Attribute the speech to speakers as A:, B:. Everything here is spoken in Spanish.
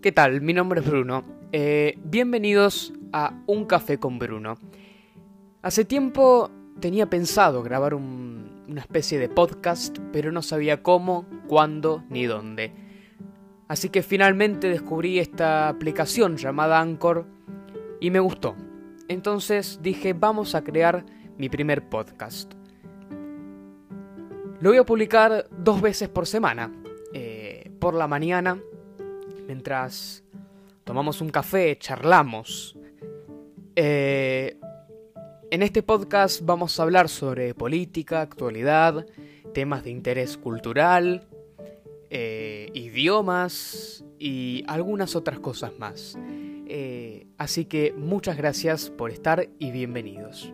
A: ¿Qué tal? Mi nombre es Bruno. Eh, bienvenidos a Un Café con Bruno. Hace tiempo tenía pensado grabar una especie de podcast, pero no sabía cómo, cuándo ni dónde. Así que finalmente descubrí esta aplicación llamada Anchor y me gustó. Entonces dije, vamos a crear mi primer podcast. Lo voy a publicar dos veces por semana. Eh, por la mañana mientras tomamos un café, charlamos. Eh, en este podcast vamos a hablar sobre política, actualidad, temas de interés cultural, eh, idiomas y algunas otras cosas más. Eh, así que muchas gracias por estar y bienvenidos.